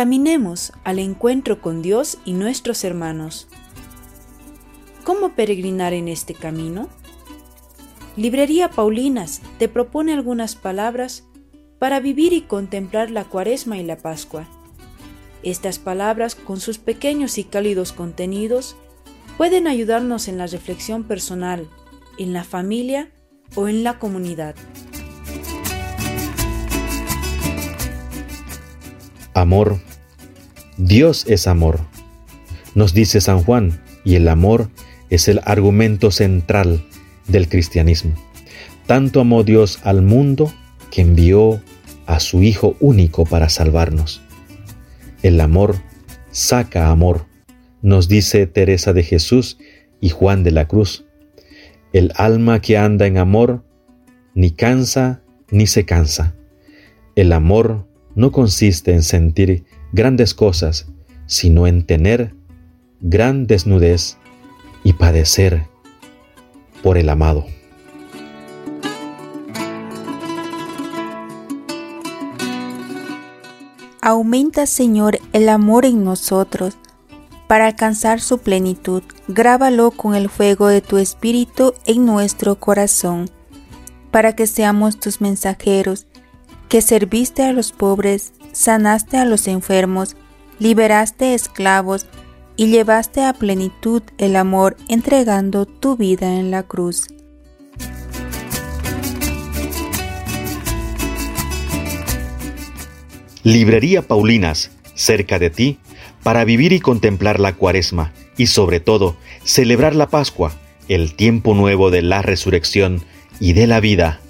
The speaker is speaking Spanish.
caminemos al encuentro con Dios y nuestros hermanos. ¿Cómo peregrinar en este camino? Librería Paulinas te propone algunas palabras para vivir y contemplar la cuaresma y la pascua. Estas palabras, con sus pequeños y cálidos contenidos, pueden ayudarnos en la reflexión personal, en la familia o en la comunidad. Amor. Dios es amor. Nos dice San Juan, y el amor es el argumento central del cristianismo. Tanto amó Dios al mundo que envió a su Hijo único para salvarnos. El amor saca amor, nos dice Teresa de Jesús y Juan de la Cruz. El alma que anda en amor ni cansa ni se cansa. El amor no consiste en sentir grandes cosas, sino en tener gran desnudez y padecer por el amado. Aumenta, Señor, el amor en nosotros para alcanzar su plenitud. Grábalo con el fuego de tu Espíritu en nuestro corazón, para que seamos tus mensajeros, que serviste a los pobres, sanaste a los enfermos, liberaste esclavos y llevaste a plenitud el amor entregando tu vida en la cruz. Librería Paulinas, cerca de ti, para vivir y contemplar la cuaresma y sobre todo celebrar la Pascua, el tiempo nuevo de la resurrección y de la vida